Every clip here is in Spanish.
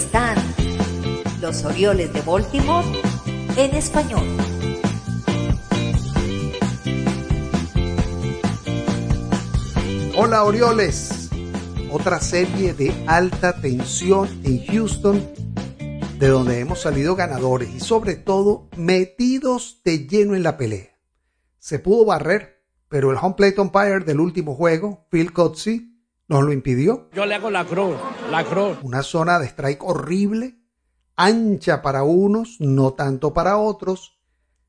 están los Orioles de Baltimore en español. Hola Orioles, otra serie de alta tensión en Houston, de donde hemos salido ganadores y sobre todo metidos de lleno en la pelea. Se pudo barrer, pero el home plate umpire del último juego, Phil Coetzee, nos lo impidió. Yo le hago la cruz, la cruz. Una zona de strike horrible, ancha para unos, no tanto para otros.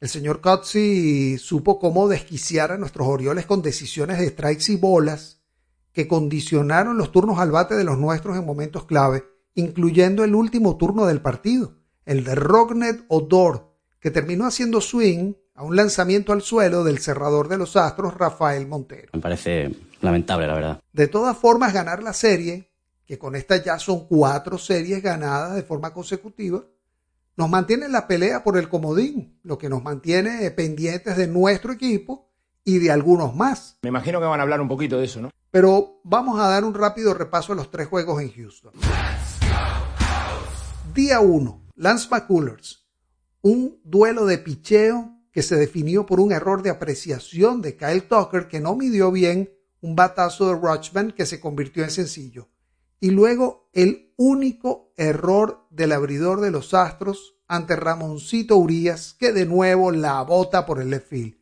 El señor Coetzee supo cómo desquiciar a nuestros Orioles con decisiones de strikes y bolas que condicionaron los turnos al bate de los nuestros en momentos clave, incluyendo el último turno del partido, el de Rognet Odor, que terminó haciendo swing a un lanzamiento al suelo del cerrador de los Astros, Rafael Montero. Me parece lamentable, la verdad. De todas formas, ganar la serie, que con esta ya son cuatro series ganadas de forma consecutiva, nos mantiene en la pelea por el comodín, lo que nos mantiene pendientes de nuestro equipo y de algunos más. Me imagino que van a hablar un poquito de eso, ¿no? Pero vamos a dar un rápido repaso a los tres juegos en Houston. Día 1, Lance McCullers. Un duelo de picheo que se definió por un error de apreciación de Kyle Tucker que no midió bien un batazo de Rochman que se convirtió en sencillo. Y luego el único error del abridor de los Astros ante Ramoncito Urias que de nuevo la bota por el left field.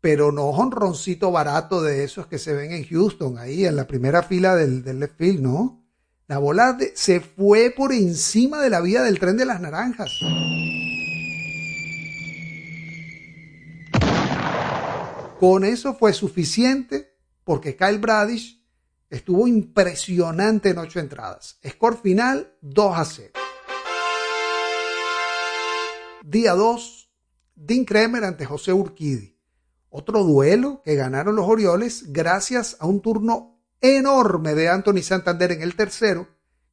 Pero no honroncito barato de esos que se ven en Houston, ahí en la primera fila del, del left field, ¿no? La bola se fue por encima de la vía del tren de las naranjas. Con eso fue suficiente porque Kyle Bradish estuvo impresionante en ocho entradas. Score final 2 a 0. Día 2, Dean Kremer ante José Urquidi. Otro duelo que ganaron los Orioles gracias a un turno enorme de Anthony Santander en el tercero,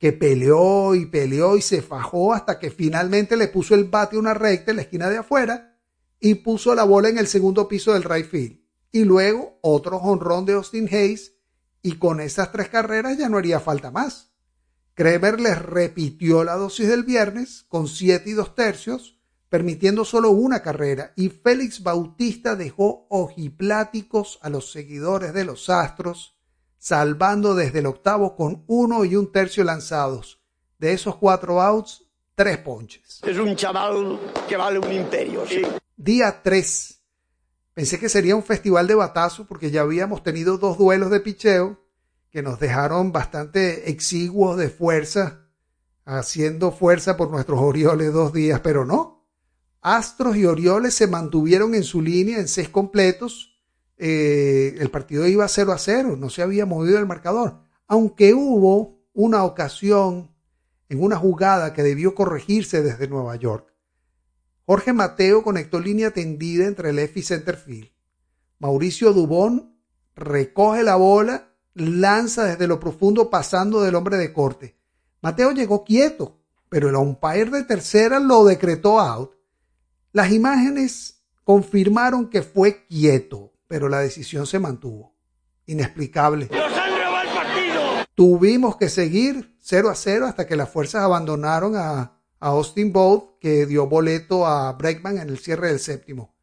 que peleó y peleó y se fajó hasta que finalmente le puso el bate una recta en la esquina de afuera y puso la bola en el segundo piso del right field. Y luego otro jonrón de Austin Hayes y con esas tres carreras ya no haría falta más. Kremer les repitió la dosis del viernes con siete y dos tercios, permitiendo solo una carrera, y Félix Bautista dejó ojipláticos a los seguidores de los Astros, salvando desde el octavo con uno y un tercio lanzados. De esos cuatro outs, tres ponches. Es un chaval que vale un imperio, sí. Día 3. Pensé que sería un festival de batazo porque ya habíamos tenido dos duelos de picheo que nos dejaron bastante exiguos de fuerza, haciendo fuerza por nuestros Orioles dos días, pero no. Astros y Orioles se mantuvieron en su línea en seis completos. Eh, el partido iba 0 a 0, no se había movido el marcador, aunque hubo una ocasión en una jugada que debió corregirse desde Nueva York. Jorge Mateo conectó línea tendida entre el F y center field. Mauricio Dubón recoge la bola, lanza desde lo profundo pasando del hombre de corte. Mateo llegó quieto, pero el umpire de tercera lo decretó out. Las imágenes confirmaron que fue quieto, pero la decisión se mantuvo. Inexplicable. Tuvimos que seguir 0 a 0 hasta que las fuerzas abandonaron a a Austin Bolt, que dio boleto a Breckman en el cierre del séptimo.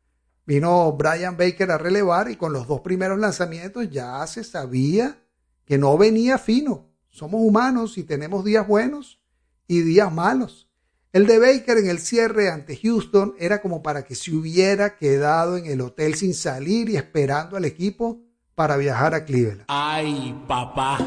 Vino Brian Baker a relevar y con los dos primeros lanzamientos ya se sabía que no venía fino. Somos humanos y tenemos días buenos y días malos. El de Baker en el cierre ante Houston era como para que se hubiera quedado en el hotel sin salir y esperando al equipo para viajar a Cleveland. Ay, papá.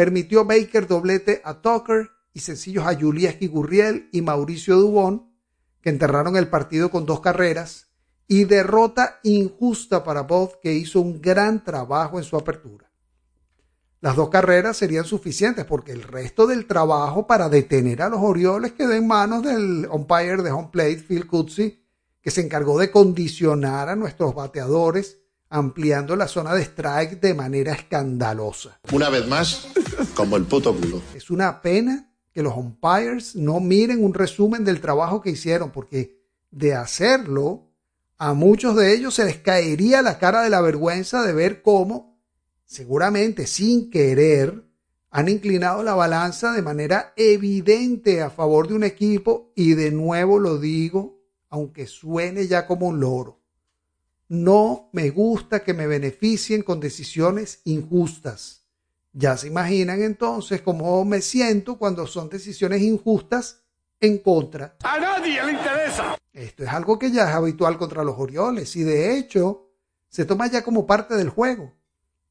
Permitió Baker doblete a Tucker y sencillos a Julieski Gurriel y Mauricio Dubón, que enterraron el partido con dos carreras, y derrota injusta para Both, que hizo un gran trabajo en su apertura. Las dos carreras serían suficientes porque el resto del trabajo para detener a los Orioles quedó en manos del umpire de home plate, Phil Coetzee, que se encargó de condicionar a nuestros bateadores ampliando la zona de strike de manera escandalosa. Una vez más, como el puto culo. Es una pena que los umpires no miren un resumen del trabajo que hicieron, porque de hacerlo, A muchos de ellos se les caería la cara de la vergüenza de ver cómo, seguramente sin querer, han inclinado la balanza de manera evidente a favor de un equipo y de nuevo lo digo, aunque suene ya como un loro. No me gusta que me beneficien con decisiones injustas. Ya se imaginan entonces cómo me siento cuando son decisiones injustas en contra. A nadie le interesa. Esto es algo que ya es habitual contra los Orioles y de hecho se toma ya como parte del juego.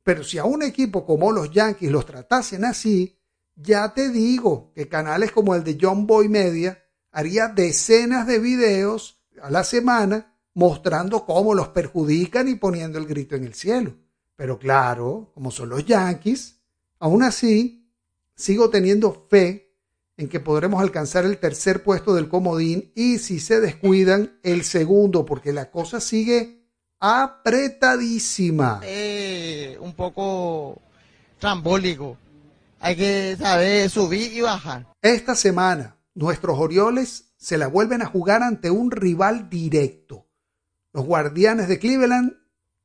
Pero si a un equipo como los Yankees los tratasen así, ya te digo que canales como el de John Boy Media haría decenas de videos a la semana mostrando cómo los perjudican y poniendo el grito en el cielo. Pero claro, como son los Yankees, aún así sigo teniendo fe en que podremos alcanzar el tercer puesto del comodín y si se descuidan el segundo, porque la cosa sigue apretadísima. Eh, un poco trambólico. Hay que saber subir y bajar. Esta semana, nuestros Orioles se la vuelven a jugar ante un rival directo. Los Guardianes de Cleveland,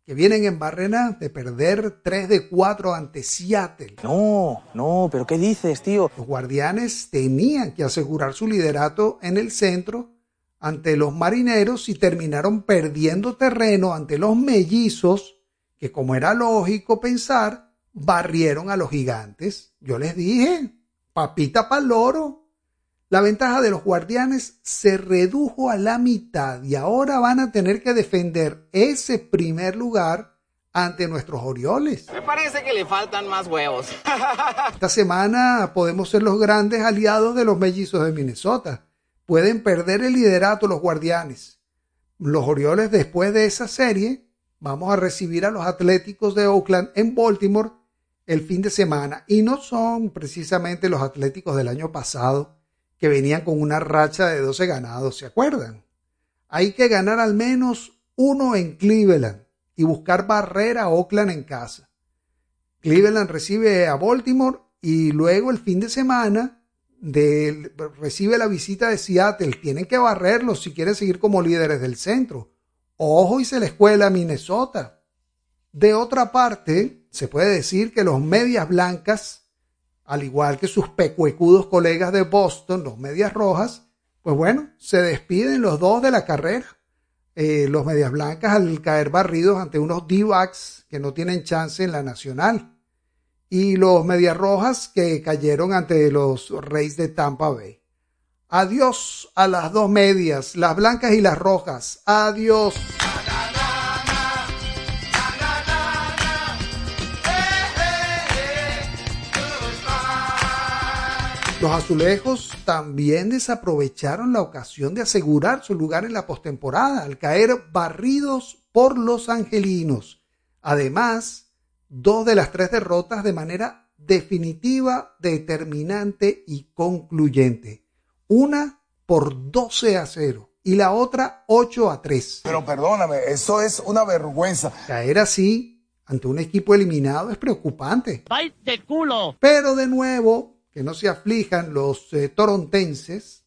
que vienen en barrena de perder 3 de 4 ante Seattle. No, no, pero ¿qué dices, tío? Los Guardianes tenían que asegurar su liderato en el centro ante los marineros y terminaron perdiendo terreno ante los mellizos, que como era lógico pensar, barrieron a los gigantes. Yo les dije, papita pa'l loro. La ventaja de los guardianes se redujo a la mitad y ahora van a tener que defender ese primer lugar ante nuestros Orioles. Me parece que le faltan más huevos. Esta semana podemos ser los grandes aliados de los mellizos de Minnesota. Pueden perder el liderato los guardianes. Los Orioles después de esa serie vamos a recibir a los Atléticos de Oakland en Baltimore el fin de semana y no son precisamente los Atléticos del año pasado que venían con una racha de 12 ganados, ¿se acuerdan? Hay que ganar al menos uno en Cleveland y buscar barrera a Oakland en casa. Cleveland recibe a Baltimore y luego el fin de semana recibe la visita de Seattle. Tienen que barrerlos si quieren seguir como líderes del centro. Ojo y se les cuela a Minnesota. De otra parte, se puede decir que los medias blancas, al igual que sus pecuecudos colegas de Boston, los medias rojas, pues bueno, se despiden los dos de la carrera. Eh, los medias blancas al caer barridos ante unos d que no tienen chance en la nacional y los Medias Rojas que cayeron ante los Reyes de Tampa Bay. Adiós a las dos medias, las blancas y las rojas. Adiós. Los azulejos también desaprovecharon la ocasión de asegurar su lugar en la postemporada al caer barridos por los angelinos. Además, dos de las tres derrotas de manera definitiva, determinante y concluyente. Una por 12 a 0 y la otra 8 a 3. Pero perdóname, eso es una vergüenza. Caer así ante un equipo eliminado es preocupante. ¡Ay, de culo! Pero de nuevo, que no se aflijan los eh, torontenses,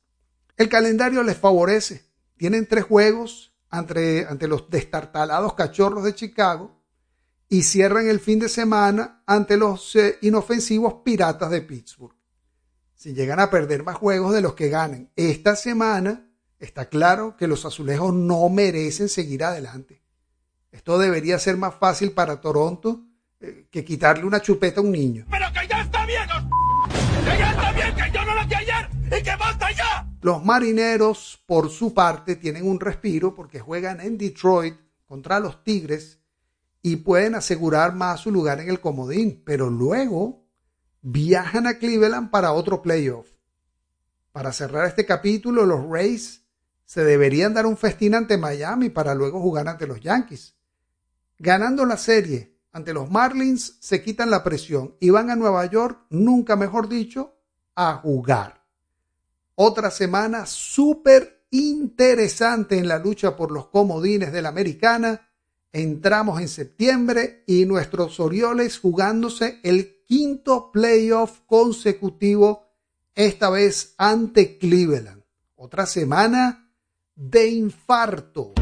el calendario les favorece. Tienen tres juegos ante, ante los destartalados cachorros de Chicago y cierran el fin de semana ante los eh, inofensivos Piratas de Pittsburgh. Si llegan a perder más juegos de los que ganen esta semana, está claro que los azulejos no merecen seguir adelante. Esto debería ser más fácil para Toronto eh, que quitarle una chupeta a un niño. Pero que yo no ayer y que. Los marineros, por su parte, tienen un respiro porque juegan en Detroit contra los Tigres y pueden asegurar más su lugar en el comodín, pero luego viajan a Cleveland para otro playoff. Para cerrar este capítulo, los Rays se deberían dar un festín ante Miami para luego jugar ante los Yankees. Ganando la serie ante los Marlins se quitan la presión y van a Nueva York, nunca mejor dicho, a jugar. Otra semana súper interesante en la lucha por los comodines de la americana Entramos en septiembre y nuestros Orioles jugándose el quinto playoff consecutivo, esta vez ante Cleveland. Otra semana de infarto.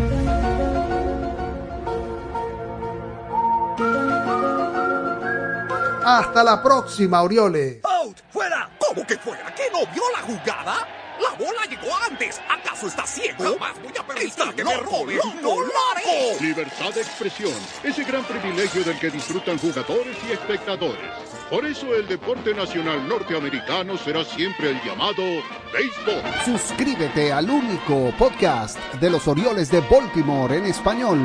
Hasta la próxima, Orioles. ¡Out! ¡Fuera! ¿Cómo que fuera? ¿Que no vio la jugada? ¡La bola llegó antes! ¿Acaso está ciego? Jamás voy a permitir que me robe! ¡No lo haré! Libertad de expresión, ese gran privilegio del que disfrutan jugadores y espectadores. Por eso el deporte nacional norteamericano será siempre el llamado béisbol. Suscríbete al único podcast de los Orioles de Baltimore en español.